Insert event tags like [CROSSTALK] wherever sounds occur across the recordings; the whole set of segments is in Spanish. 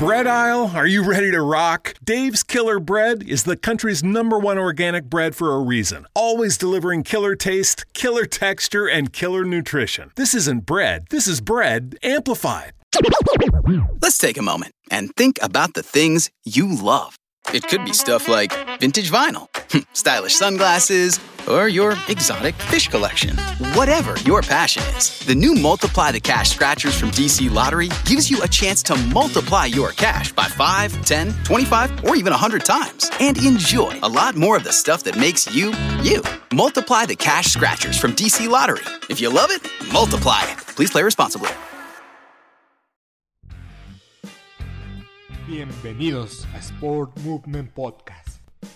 bread aisle, are you ready to rock? Dave's Killer Bread is the country's number one organic bread for a reason. Always delivering killer taste, killer texture, and killer nutrition. This isn't bread, this is bread amplified. Let's take a moment and think about the things you love. It could be stuff like vintage vinyl, [LAUGHS] stylish sunglasses, or your exotic fish collection. Whatever your passion is, the new Multiply the Cash Scratchers from DC Lottery gives you a chance to multiply your cash by 5, 10, 25, or even 100 times and enjoy a lot more of the stuff that makes you, you. Multiply the Cash Scratchers from DC Lottery. If you love it, multiply it. Please play responsibly. Bienvenidos a Sport Movement Podcast,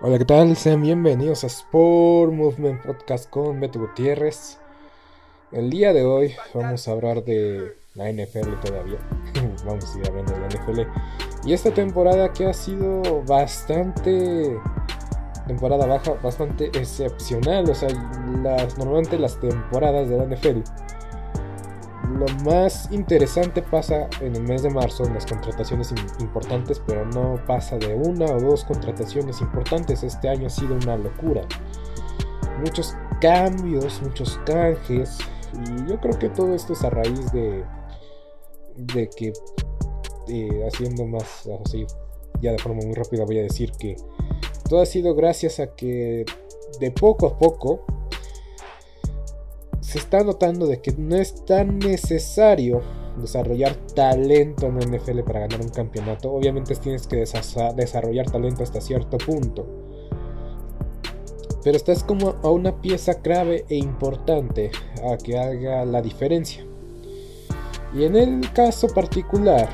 Hola, ¿qué tal? Sean bienvenidos a Sport Movement Podcast con Beto Gutiérrez. El día de hoy vamos a hablar de la NFL todavía. [LAUGHS] vamos a ir hablando de la NFL. Y esta temporada que ha sido bastante. Temporada baja, bastante excepcional. O sea, normalmente las temporadas de la NFL lo más interesante pasa en el mes de marzo en las contrataciones importantes, pero no pasa de una o dos contrataciones importantes. Este año ha sido una locura. Muchos cambios, muchos canjes. Y yo creo que todo esto es a raíz de, de que, eh, haciendo más así, ya de forma muy rápida voy a decir que todo ha sido gracias a que de poco a poco se está notando de que no es tan necesario desarrollar talento en la NFL para ganar un campeonato. Obviamente tienes que desarrollar talento hasta cierto punto. Pero estás como a una pieza clave e importante a que haga la diferencia. Y en el caso particular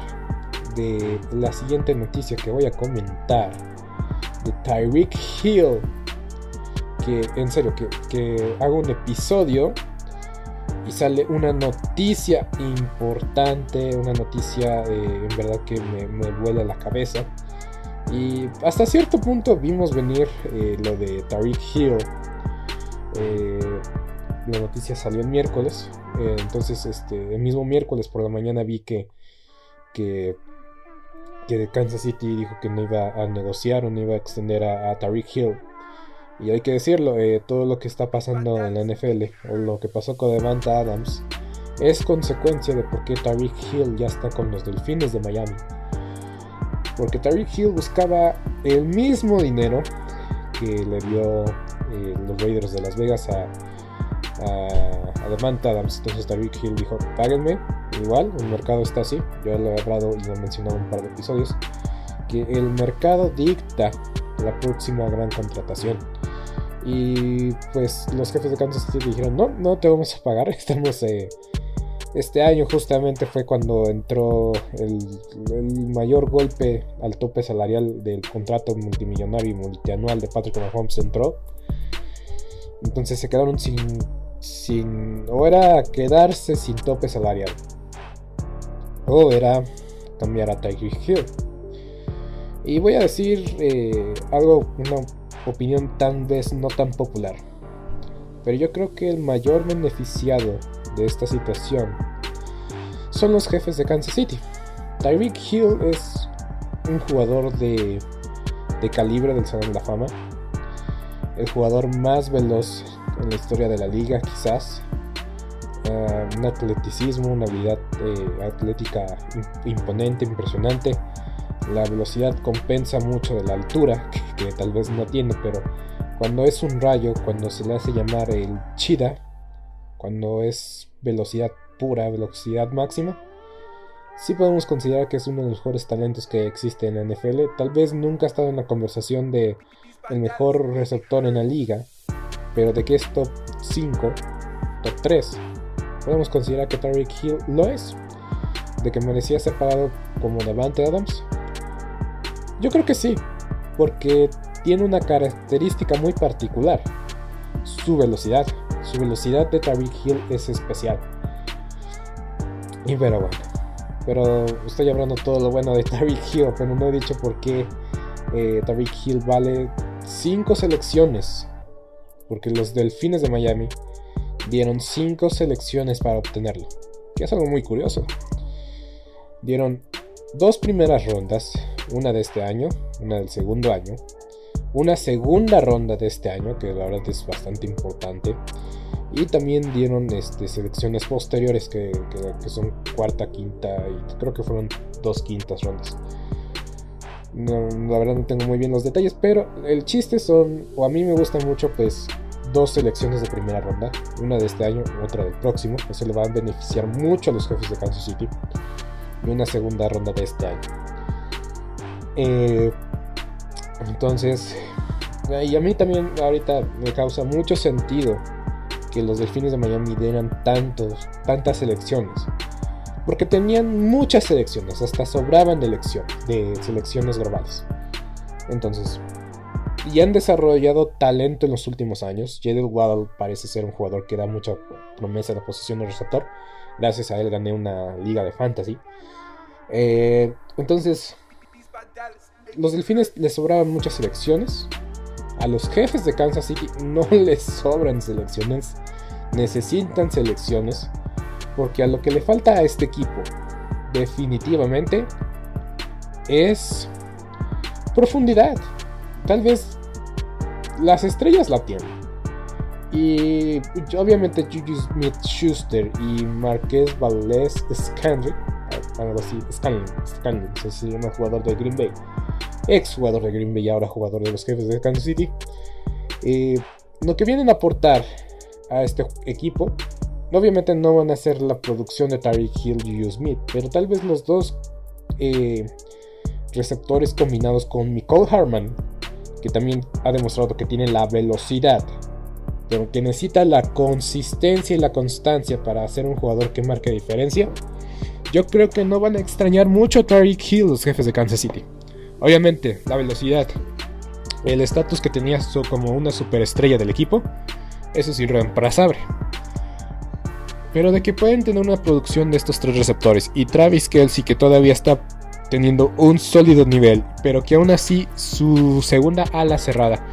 de la siguiente noticia que voy a comentar, de Tyreek Hill, que en serio, que, que hago un episodio y sale una noticia importante, una noticia eh, en verdad que me, me vuela la cabeza. Y hasta cierto punto vimos venir eh, lo de Tariq Hill. Eh, la noticia salió el miércoles. entonces, este, el mismo miércoles por la mañana vi que, que, Kansas City dijo que no iba a negociar o no iba a extender a, a Tariq Hill. Y hay que decirlo, eh, todo lo que está pasando en la NFL o lo que pasó con Devante Adams es consecuencia de por qué Tariq Hill ya está con los Delfines de Miami. Porque Tariq Hill buscaba el mismo dinero que le dio eh, los Raiders de Las Vegas a, a, Devante Adams. Entonces Tariq Hill dijo, páguenme, igual, el mercado está así. Yo lo he hablado y lo he mencionado en un par de episodios. Que el mercado dicta la próxima gran contratación. Y pues los jefes de Kansas City dijeron, no, no te vamos a pagar, [LAUGHS] estamos, eh, Este año justamente fue cuando entró el, mayor golpe al tope salarial del contrato multimillonario y multianual de Patrick Mahomes entró. Entonces se quedaron sin, sin... o era quedarse sin tope salarial. O era cambiar a Tyreek Hill. Y voy a decir eh, algo, una opinión tal vez no tan popular. Pero yo creo que el mayor beneficiado de esta situación son los jefes de Kansas City. Tyreek Hill es un jugador de, de calibre del Salón de la Fama. El jugador más veloz en la historia de la liga, quizás. Uh, un atleticismo, una habilidad eh, atlética imponente, impresionante. La velocidad compensa mucho de la altura, que, tal vez no tiene, pero cuando es un rayo, cuando se le hace llamar el Chida, cuando es velocidad pura, velocidad máxima, sí podemos considerar que es uno de los mejores talentos que existe en la NFL. Tal vez nunca ha estado en la conversación de el mejor receptor en la liga, pero de que es top 5, top 3, podemos considerar que Tariq Hill lo es. De que merecía ser parado como Davante Adams. Yo creo que sí, porque tiene una característica muy particular, su velocidad. Su velocidad de Tariq Hill es especial. Y pero bueno. Pero estoy hablando todo lo bueno de [LAUGHS] Tariq Hill, pero no he dicho por qué eh, Hill vale 5 selecciones. Porque los Delfines de Miami dieron 5 selecciones para obtenerlo. Que es algo muy curioso. Dieron dos primeras rondas, una de este año, una del segundo año, una segunda ronda de este año, que la verdad es bastante importante. Y también dieron este, selecciones posteriores que, son cuarta, quinta y creo que fueron dos quintas rondas. la verdad no tengo muy bien los detalles, pero el chiste son, o a mí me gustan mucho, pues dos selecciones de primera ronda, una de este año, otra del próximo. Eso le va a beneficiar mucho a los jefes de Kansas City. Y una segunda ronda de este año. Eh, entonces, y a mí también ahorita me causa mucho sentido que los Delfines de Miami dieran tantos, tantas selecciones. Porque tenían muchas selecciones, hasta sobraban de, de selecciones globales. Entonces, y han desarrollado talento en los últimos años. Jadel Waddle parece ser un jugador que da mucha promesa de posición de receptor. Gracias a él gané una liga de fantasy. Eh, entonces, los delfines les sobraban muchas selecciones. A los jefes de Kansas City no [LAUGHS] les sobran selecciones. Necesitan selecciones. Porque a lo que le falta a este equipo, definitivamente, es profundidad. Tal vez las estrellas la tienen. Y obviamente Juju Smith Schuster y Marquez Valdez Scandrick, algo así, Scanlon, Scanlon, se jugador de Green Bay ex jugador de Green Bay y ahora jugador de los jefes de Kansas City. Lo que vienen a aportar a este equipo, obviamente no van a ser la producción de Tyreek Hill y Hugh Smith, pero tal vez los dos eh, receptores combinados con Nicole Harman, que también ha demostrado que tiene la velocidad, pero que necesita la consistencia y la constancia para ser un jugador que marque diferencia. Yo creo que no van a extrañar mucho a Tyreek Hill los jefes de Kansas City. Obviamente, la velocidad, el estatus que tenía como una superestrella del equipo, eso es irreemplazable. Pero de que pueden tener una producción de estos tres receptores y Travis Kelsey que todavía está teniendo un sólido nivel, pero que aún así su segunda ala cerrada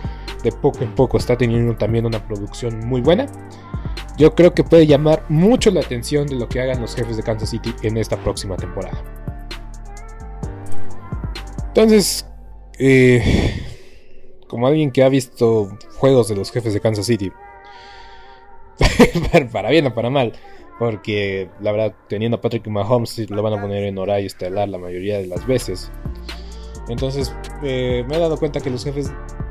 de poco en poco está teniendo también una producción muy buena, yo creo que puede llamar mucho la atención de lo que hagan los jefes de Kansas City en esta próxima temporada. Entonces, eh, como alguien que ha visto juegos de los jefes de Kansas City, [LAUGHS] para bien o para mal, porque la verdad, teniendo a Patrick Mahomes, lo van a poner en horario estelar la mayoría de las veces. Entonces, eh, me he dado cuenta que los jefes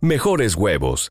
mejores huevos.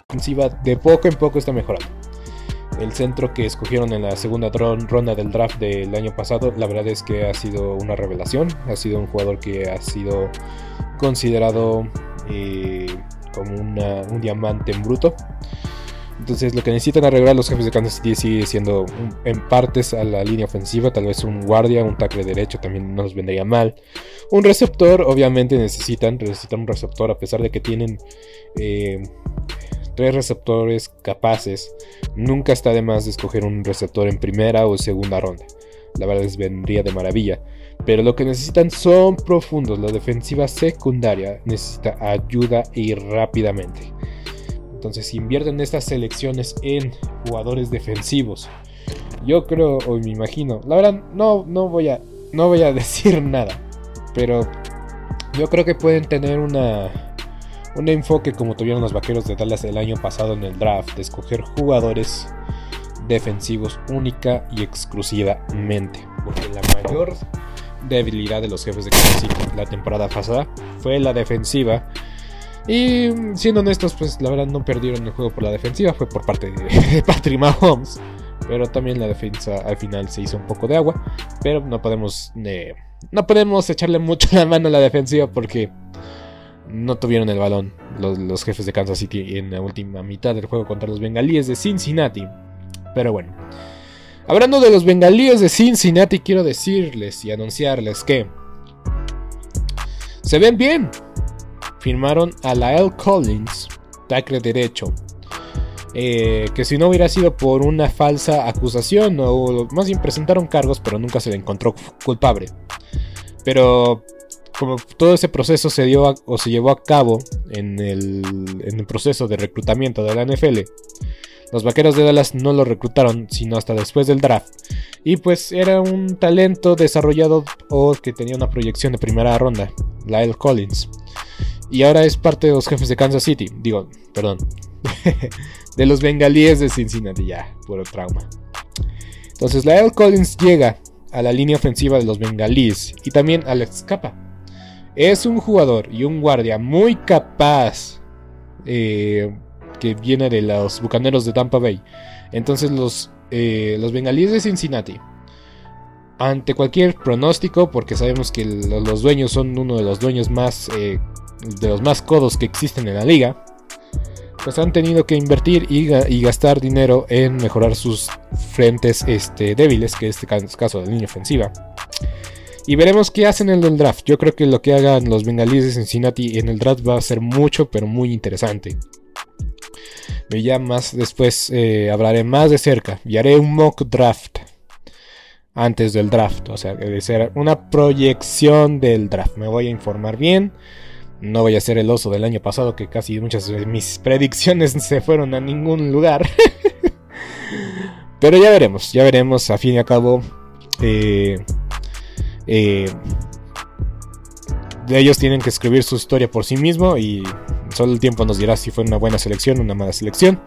ofensiva de poco en poco está mejorando. El centro que escogieron en la segunda ronda del draft del año pasado, la verdad es que ha sido una revelación. Ha sido un jugador que ha sido considerado eh, como un diamante en bruto. Entonces lo que necesitan arreglar los jefes de Kansas City sigue siendo en partes a la línea ofensiva, tal vez un guardia, un tackle derecho también no nos vendría mal. Un receptor, obviamente necesitan, necesitan un receptor a pesar de que tienen eh, tres receptores capaces, nunca está de más de escoger un receptor en primera o segunda ronda. La verdad es vendría de maravilla. Pero lo que necesitan son profundos. La defensiva secundaria necesita ayuda y rápidamente. Entonces, si invierten estas selecciones en jugadores defensivos, yo creo o me imagino, la verdad no, no voy a no voy a [LAUGHS] decir nada, pero yo creo que pueden tener una un enfoque como tuvieron los vaqueros de Dallas el año pasado en el draft, de escoger jugadores defensivos única y exclusivamente. Porque la mayor debilidad de los jefes de Kansas la temporada pasada fue la defensiva. Y siendo honestos, pues la verdad no perdieron el juego por la defensiva, fue por parte [LAUGHS] de Patrick Mahomes. Pero también la defensa al final se hizo un poco de agua. Pero no podemos, eh, no podemos echarle mucho la mano a la defensiva porque no tuvieron el balón los, jefes de Kansas City en la última mitad del juego contra los bengalíes de Cincinnati. Pero bueno, hablando de los bengalíes de Cincinnati, quiero decirles y anunciarles que se ven bien. Firmaron a Lael Collins, tackle derecho. Eh, que si no hubiera sido por una falsa acusación, o más bien presentaron cargos, pero nunca se le encontró culpable. Pero como todo ese proceso se dio o se llevó a cabo en el, proceso de reclutamiento de la NFL, los vaqueros de Dallas no lo reclutaron sino hasta después del draft. Y pues era un talento desarrollado o que tenía una proyección de primera ronda, Lyle Collins. Y ahora es parte de los jefes de Kansas City. Digo, perdón. [LAUGHS] de los bengalíes de Cincinnati, ya, puro trauma. Entonces Lyle Collins llega a la línea ofensiva de los bengalíes y también Alex Capa es un jugador y un guardia muy capaz eh, que viene de los Bucaneros de Tampa Bay. Entonces los, eh, los bengalíes de Cincinnati, ante cualquier pronóstico, porque sabemos que los dueños son uno de los dueños más, eh, de los más codos que existen en la liga, pues han tenido que invertir y, gastar dinero en mejorar sus frentes este, débiles, que en este caso de línea ofensiva. Y veremos qué hacen en el draft. Yo creo que lo que hagan los bengalíes de Cincinnati en el draft va a ser mucho, pero muy interesante. Ya más después eh, hablaré más de cerca y haré un mock draft antes del draft. O sea, debe ser una proyección del draft. Me voy a informar bien. No voy a ser el oso del año pasado que casi muchas de mis [LAUGHS] predicciones se fueron a ningún lugar. [LAUGHS] Pero ya veremos, ya veremos. A fin y a cabo, eh, eh, ellos tienen que escribir su historia por sí mismo y solo el tiempo nos dirá si fue una buena selección o una mala selección.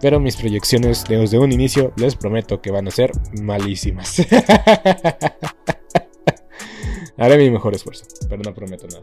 Pero mis proyecciones desde un inicio les prometo que van a ser malísimas. [LAUGHS] Haré mi mejor esfuerzo, pero no prometo nada.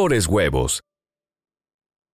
mejores huevos.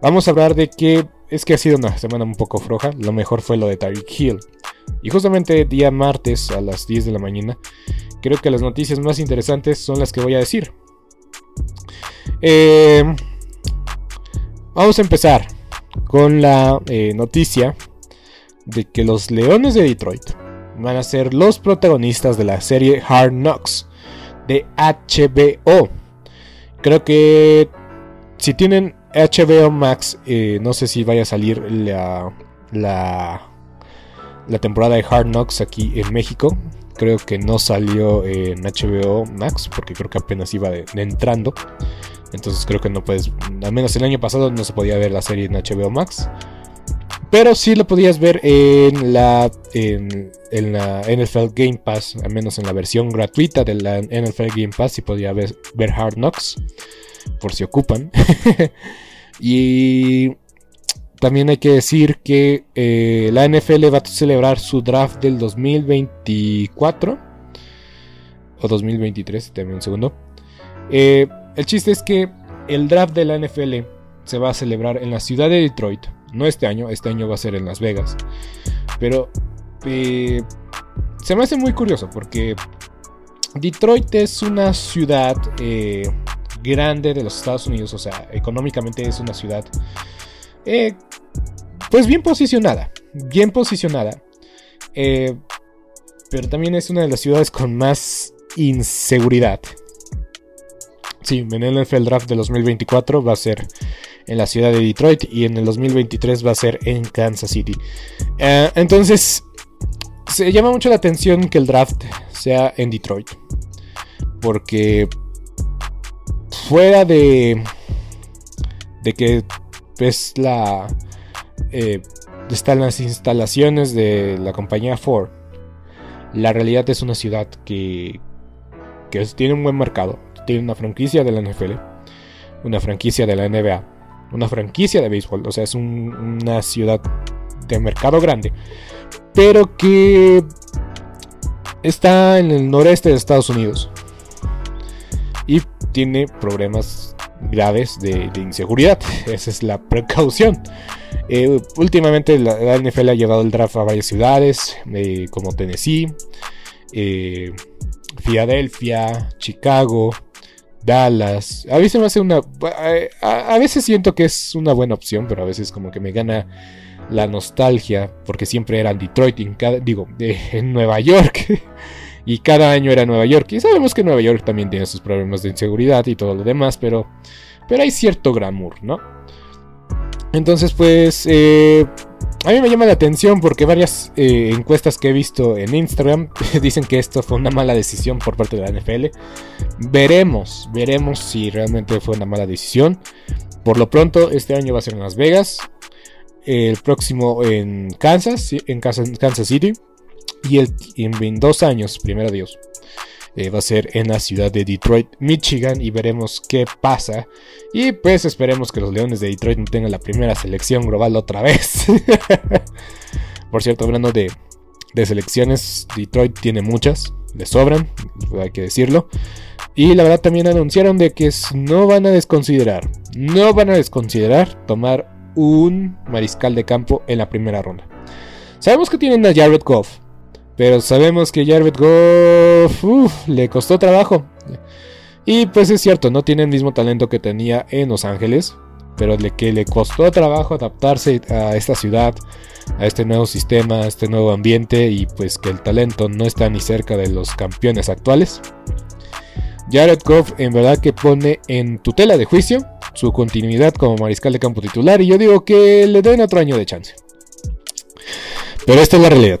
Vamos a hablar de que es que ha sido una semana un poco floja. Lo mejor fue lo de Tyreek Hill. Y justamente día martes a las 10 de la mañana, creo que las noticias más interesantes son las que voy a decir. Eh, vamos a empezar con la eh, noticia de que los Leones de Detroit van a ser los protagonistas de la serie Hard Knocks de HBO. Creo que si tienen HBO Max, eh, no sé si vaya a salir la, la, temporada de Hard Knocks aquí en México. Creo que no salió en HBO Max porque creo que apenas iba entrando. Entonces creo que no puedes, al menos el año pasado no se podía ver la serie en HBO Max. Pero sí lo podías ver en la, en, en la NFL Game Pass, al menos en la versión gratuita de la NFL Game Pass, sí podía ver, ver Hard Knocks, por si ocupan. [LAUGHS] y también hay que decir que eh, la NFL va a celebrar su draft del 2024 o 2023, también un segundo. Eh, el chiste es que el draft de la NFL se va a celebrar en la ciudad de Detroit. No este año, este año va a ser en Las Vegas. Pero eh, se me hace muy curioso porque Detroit es una ciudad grande de los Estados Unidos. O sea, económicamente es una ciudad eh, pues bien posicionada. Bien posicionada. Eh, pero también es una de las ciudades con más inseguridad. Sí, en el Draft de 2024 va a ser en la ciudad de Detroit y en el 2023 va a ser en Kansas City. Eh, entonces, se llama mucho la atención que el draft sea en Detroit. Porque fuera de, de que es la... eh, están las instalaciones de la compañía Ford. La realidad es una ciudad que, que tiene un buen mercado. Tiene una franquicia de la NFL, una franquicia de la NBA, una franquicia de béisbol. O sea, es un- una ciudad de mercado grande. Pero que está en el noreste de Estados Unidos. Tiene problemas graves de, inseguridad. Esa es la precaución. Eh, últimamente la, NFL ha llevado el draft a varias ciudades, eh, como Tennessee, eh, Filadelfia, Chicago, Dallas. A veces me hace una. A, veces siento que es una buena opción, pero a veces como que me gana la nostalgia, porque siempre era en Detroit, en cada- digo, en [LAUGHS] Nueva York. Y cada año era Nueva York. Y sabemos que Nueva York también tiene sus problemas de inseguridad y todo lo demás, pero, pero hay cierto glamour, ¿no? Entonces, pues, eh, a mí me llama la atención porque varias eh, encuestas que he visto en Instagram [LAUGHS] dicen que esto fue una mala decisión por parte de la NFL. Veremos, veremos si realmente fue una mala decisión. Por lo pronto, este año va a ser en Las Vegas. El próximo en Kansas, en Kansas City. Y el, en dos años, primero Dios, eh, va a ser en la ciudad de Detroit, Michigan. Y veremos qué pasa. Y pues esperemos que los Leones de Detroit no tengan la primera selección global otra vez. [LAUGHS] Por cierto, hablando de, de selecciones, Detroit tiene muchas, le sobran, hay que decirlo. Y la verdad también anunciaron de que no van a desconsiderar, no van a desconsiderar tomar un mariscal de campo en la primera ronda. Sabemos que tienen a Jared Goff, pero sabemos que Jared Goff le costó trabajo. Y pues es cierto, no tiene el mismo talento que tenía en Los Ángeles, pero le, que le costó trabajo adaptarse a esta ciudad, a este nuevo sistema, a este nuevo ambiente y pues que el talento no está ni cerca de los campeones actuales. Jared Goff en verdad que pone en tutela de juicio su continuidad como mariscal de campo titular y yo digo que le den otro año de chance. Pero esta es la realidad.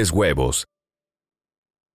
huevos.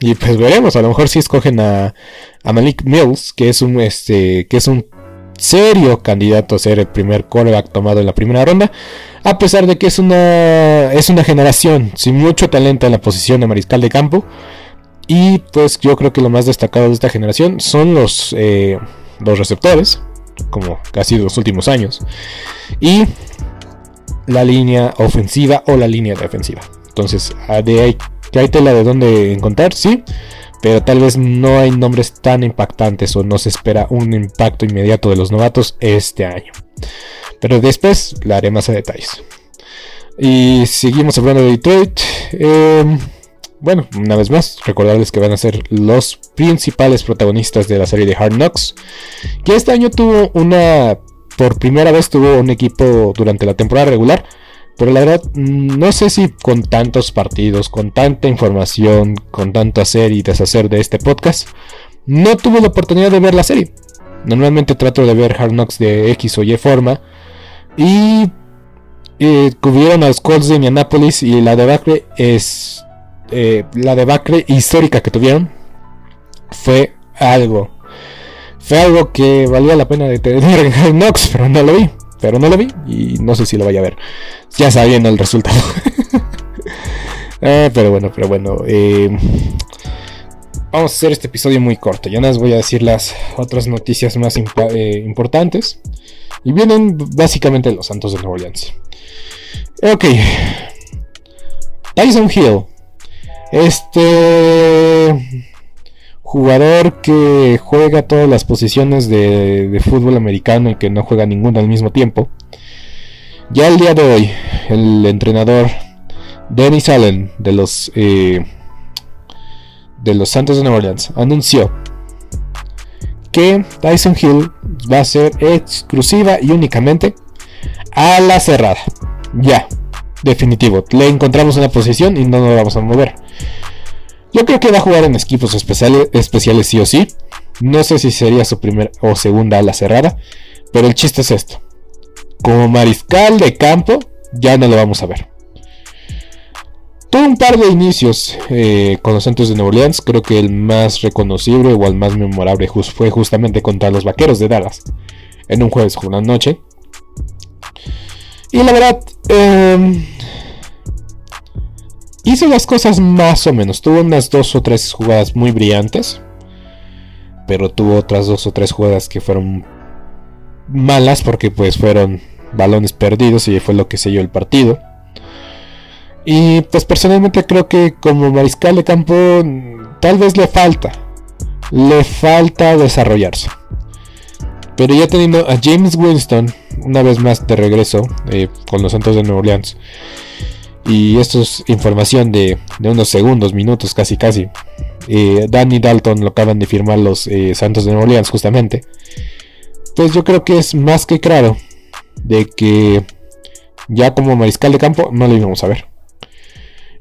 Y pues veremos, a lo mejor si escogen a, Malik Mills, que es un este. que es un serio candidato a ser el primer coreback tomado en la primera ronda. A pesar de que es una. es una generación sin mucho talento en la posición de mariscal de campo. Y pues yo creo que lo más destacado de esta generación son los, eh, los receptores, como casi los últimos años. Y la línea ofensiva o la línea defensiva. Entonces, de ahí hay tela de dónde encontrar, sí, pero tal vez no hay nombres tan impactantes o no se espera un impacto inmediato de los novatos este año. Pero después la haré más a detalles. Y seguimos hablando de Detroit. Em, bueno, una vez más, recordarles que van a ser los principales protagonistas de la serie de Hard Knocks. Que este año tuvo una. Por primera vez tuvo un equipo durante la temporada regular pero la verdad, mm, no sé si con tantos partidos, con tanta información, con tanto hacer y deshacer de este podcast, no tuve la oportunidad de ver la serie. Normalmente trato de ver Hard Knocks de X o Y forma. Y eh, cubrieron a los Colts de Indianapolis y la debacle es. Eh, la debacle histórica que tuvieron fue algo. Fue algo que valía la pena de tener en [LAUGHS] Hard Knocks, pero no lo vi. Pero no lo vi y no sé si lo vaya a ver. Ya sabiendo el resultado. [LAUGHS] Ah, pero bueno, pero bueno. Eh, vamos a hacer este episodio muy corto. Ya les voy a decir las otras noticias más eh, importantes. Y vienen básicamente los Santos de Nueva Orleans. Ok. Tyson Hill. Este jugador que juega todas las posiciones de, fútbol americano y que no juega ninguna al mismo tiempo. Ya el día de hoy, el entrenador Dennis Allen de los eh, de los Santos de Nueva Orleans anunció que Tyson Hill va a ser exclusiva y únicamente a la cerrada. Ya, definitivo. Le encontramos una posición y no nos vamos a mover. Yo creo que va a jugar en equipos especiales, especiales sí o sí. No sé si sería su primera o segunda ala cerrada. Pero el chiste es esto. Como mariscal de campo, ya no lo vamos a ver. Tuvo un par de inicios eh, con los Santos de Nueva Orleans. Creo que el más reconocible o el más memorable fue justamente contra los Vaqueros de Dallas. En un jueves por la noche. Y la verdad, em, hizo las cosas más o menos. Tuvo unas dos o tres jugadas muy brillantes. Pero tuvo otras dos o tres jugadas que fueron malas porque pues fueron balones perdidos y fue lo que selló el partido. Y pues personalmente creo que como mariscal de campo tal vez le falta. Le falta desarrollarse. Pero ya teniendo a James Winston una vez más de regreso eh, con los Santos de Nueva Orleans. Y esto es información de, unos segundos, minutos casi casi. Eh, Danny Dalton lo acaban de firmar los eh, Santos de Nueva Orleans justamente. Pues yo creo que es más que claro de que ya como mariscal de campo no lo íbamos a ver.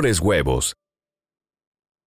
mejores huevos.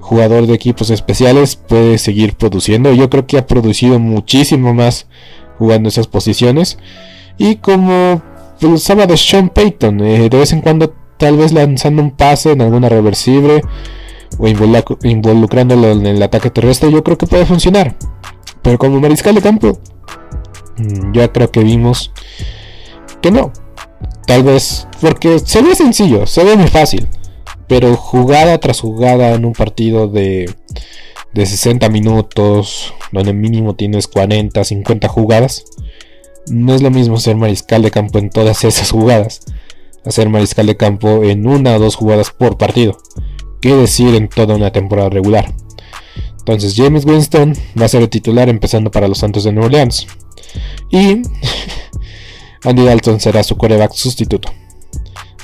jugador de equipos especiales puede seguir produciendo. Yo creo que ha producido muchísimo más jugando esas posiciones. Y como usaba de Sean Payton, eh, de vez en cuando tal vez lanzando un pase en alguna reversible o involucrándolo en el ataque terrestre, yo creo que puede funcionar. Pero como mariscal de campo, mm, ya creo que vimos que no. Tal vez porque se ve sencillo, se ve muy fácil. Pero jugada tras jugada en un partido de, de 60 minutos, donde mínimo tienes 40, 50 jugadas, no es lo mismo ser mariscal de campo en todas esas jugadas, hacer mariscal de campo en una o dos jugadas por partido, que decir en toda una temporada regular. Entonces James Winston va a ser el titular empezando para los Santos de Nueva Orleans. Y [LAUGHS] Andy Dalton será su coreback sustituto.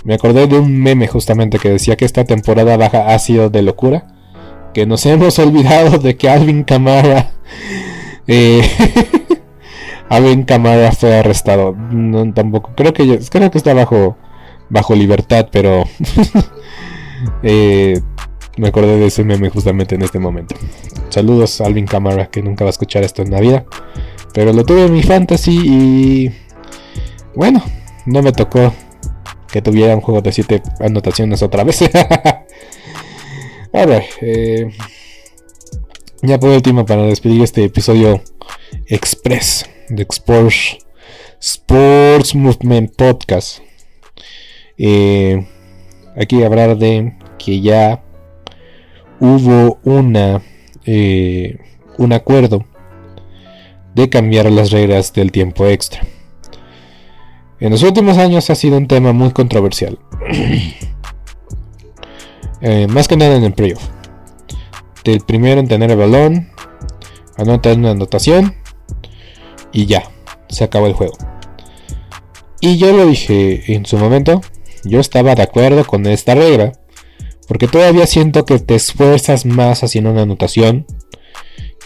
Me acordé de un meme justamente que decía que esta temporada baja ha sido de locura. Que nos [LAUGHS] hemos olvidado de que Alvin Kamara. Eh, [LAUGHS] Alvin Kamara fue arrestado. No, tampoco. Creo que creo que está bajo. bajo libertad, pero. [LAUGHS] Eh, me acordé de ese meme justamente en este momento. Saludos Alvin Kamara, que nunca va a escuchar esto en la vida. Pero lo tuve en mi fantasy y. Bueno, no me tocó que tuviera un juego de 7 anotaciones otra vez. [LAUGHS] a ver, eh, ya por último, para despedir este episodio express de Sports, Sports Movement Podcast. Eh, aquí hablar de que ya hubo una eh, un acuerdo de cambiar las reglas del tiempo extra. En los últimos años ha sido un tema muy controversial. [CLEARS THROAT] Eh, más que nada en el playoff. El primero en tener el balón, anotar una anotación y ya, se acabó el juego. Y yo lo dije en su momento, yo estaba de acuerdo con esta regla, porque todavía siento que te esfuerzas más haciendo una anotación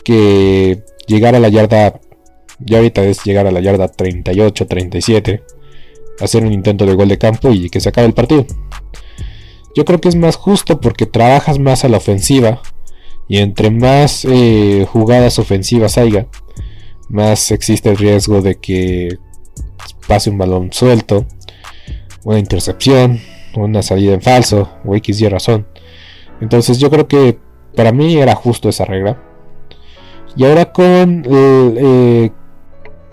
que llegar a la yarda, ya ahorita es llegar a la yarda 38, 37, hacer un intento de gol de campo y que se acabe el partido. Yo creo que es más justo porque trabajas más a la ofensiva y entre más eh, jugadas ofensivas haya, más existe el riesgo de que pase un balón suelto, una intercepción, una salida en falso o X y razón. Entonces yo creo que para mí era justo esa regla. Y ahora con, eh,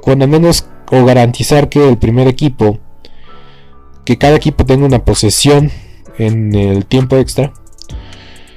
con al menos o garantizar que el primer equipo, que cada equipo tenga una posesión en el tiempo extra,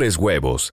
mejores huevos.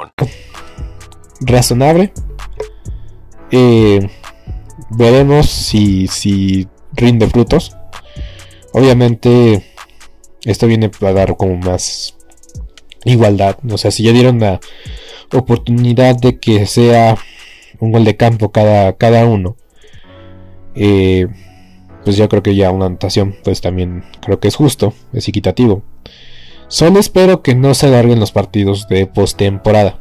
razonable. Eh, veremos si, si rinde frutos. Obviamente, esto viene para dar como más igualdad. O sea, si ya dieron la oportunidad de que sea un gol de campo cada, cada uno, eh, pues yo creo que ya una anotación, pues también creo que es justo, es equitativo. Solo espero que no se alarguen los partidos de postemporada.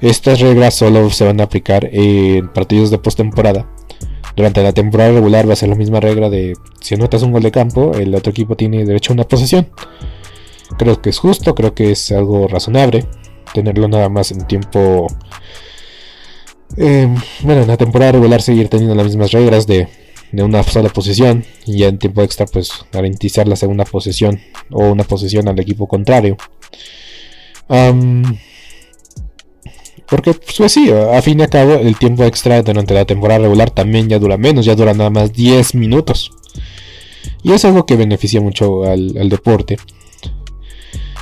Estas reglas solo se van a aplicar en partidos de postemporada. Durante la temporada regular va a ser la misma regla de si anotas un gol de campo, el otro equipo tiene derecho a una posesión. Creo que es justo, creo que es algo razonable tenerlo nada más en tiempo... Eh, bueno, en la temporada regular seguir teniendo las mismas reglas de, una sola posesión y ya en tiempo extra pues garantizar la segunda posesión o una posesión al equipo contrario. Porque, pues sí, a fin y a cabo, el tiempo extra durante la temporada regular también ya dura menos, ya dura nada más 10 minutos. Y es algo que beneficia mucho al, deporte.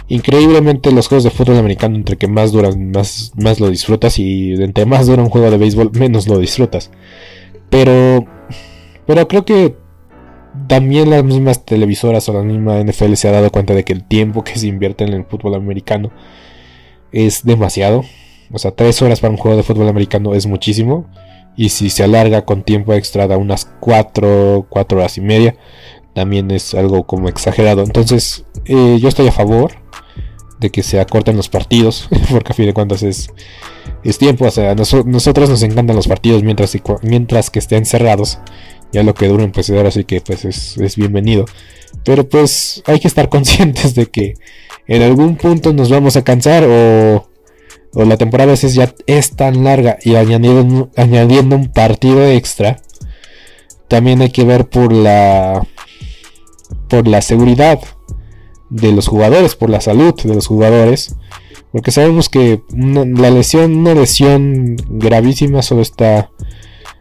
Increíblemente los juegos de fútbol americano, entre que más duran, más, más lo disfrutas. Y entre más dura un juego de béisbol, menos lo disfrutas. Pero, pero creo que también las mismas televisoras o la misma NFL se ha dado cuenta de que el tiempo que se invierte en el fútbol americano es demasiado. O sea, tres horas para un juego de fútbol americano es muchísimo. Y si se alarga con tiempo extra da unas cuatro, cuatro horas y media, también es algo como exagerado. Entonces, eh, yo estoy a favor de que se acorten los partidos, [LAUGHS] porque a fin de cuentas es, es tiempo. O sea, a nosotros nos encantan los partidos mientras, mientras que estén cerrados. Ya lo que duren, pues ahora sí que pues es, es bienvenido. Pero pues hay que estar [LAUGHS] conscientes de que en algún punto nos vamos a cansar o o la temporada a veces ya es tan larga y añadiendo, añadiendo un partido extra, también hay que ver por la por la seguridad de los jugadores, por la salud de los jugadores, porque sabemos que la lesión, una lesión gravísima solo está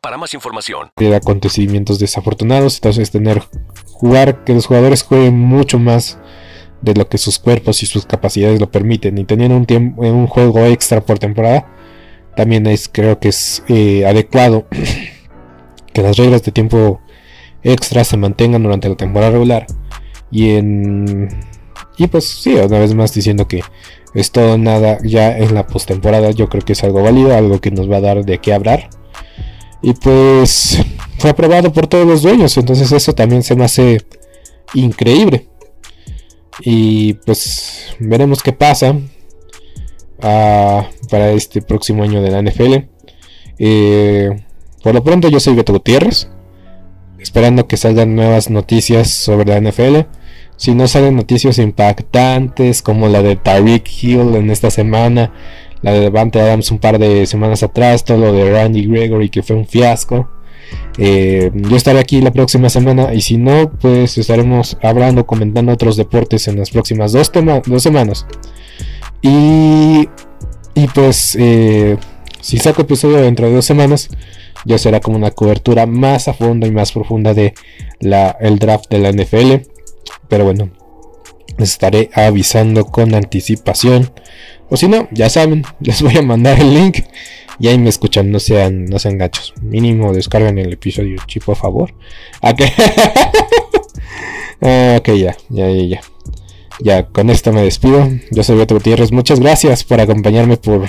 para más información. De acontecimientos desafortunados, entonces tener jugar que los jugadores jueguen mucho más de lo que sus cuerpos y sus capacidades lo permiten. Y teniendo un tiempo un juego extra por temporada también es creo que es eh, adecuado [CLEARS THROAT] que las reglas de tiempo extra se mantengan durante la temporada regular. Y en y pues sí una vez más diciendo que es todo nada ya en la postemporada. Yo creo que es algo válido algo que nos va a dar de qué hablar y pues fue aprobado por todos los dueños entonces eso también se me hace increíble y pues veremos qué pasa ah, para este próximo año de la NFL. Eh, por lo pronto yo soy Beto Gutiérrez. Esperando que salgan nuevas noticias sobre la NFL. Si no salen noticias impactantes como la de Tyreek Hill en esta semana, la de Devante Adams un par de semanas atrás, todo lo de Randy Gregory que fue un fiasco. Eh, yo estaré aquí la próxima semana y si no, pues estaremos hablando, comentando otros deportes en las próximas dos, dos semanas. Y, y pues, eh, si saco episodio dentro de dos semanas, ya será como una cobertura más a fondo y más profunda de el draft de la NFL. Pero bueno, les estaré avisando con anticipación. O si no, ya saben, [LAUGHS] les voy a mandar el link y ahí me escuchan, no sean, no sean gachos. Mínimo descargan el episodio, chico, a favor. Okay. [LAUGHS] Ah, ok, ya, ya, ya, ya. Ya, con esto me despido. Yo soy Beto Gutiérrez. Muchas gracias por acompañarme por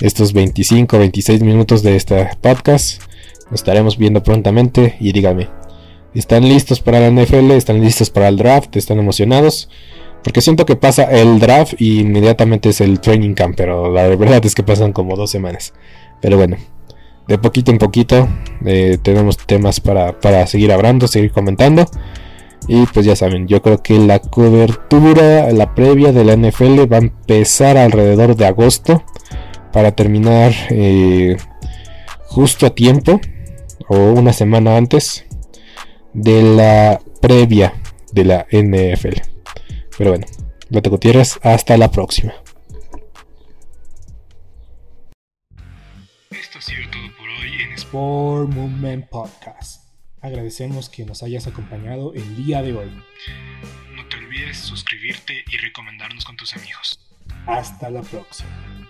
estos 25, 26 minutos de este podcast. Nos estaremos viendo prontamente y díganme, ¿están listos para la NFL? ¿Están listos para el draft? ¿Están emocionados? Porque siento que pasa el draft y inmediatamente es el training camp, pero la verdad es que pasan como dos semanas. Pero bueno, de poquito en poquito eh, tenemos temas para, para seguir hablando, seguir comentando. Y pues ya saben, yo creo que la cobertura, la previa de la NFL va a empezar alrededor de agosto para terminar eh, justo a tiempo o una semana antes de la previa de la NFL. Pero bueno, Beto Gutiérrez, hasta la próxima. Esto ha sido todo por hoy en Sport Movement Podcast. Agradecemos que nos hayas acompañado el día de hoy. No te olvides suscribirte y recomendarnos con tus amigos. Hasta la próxima.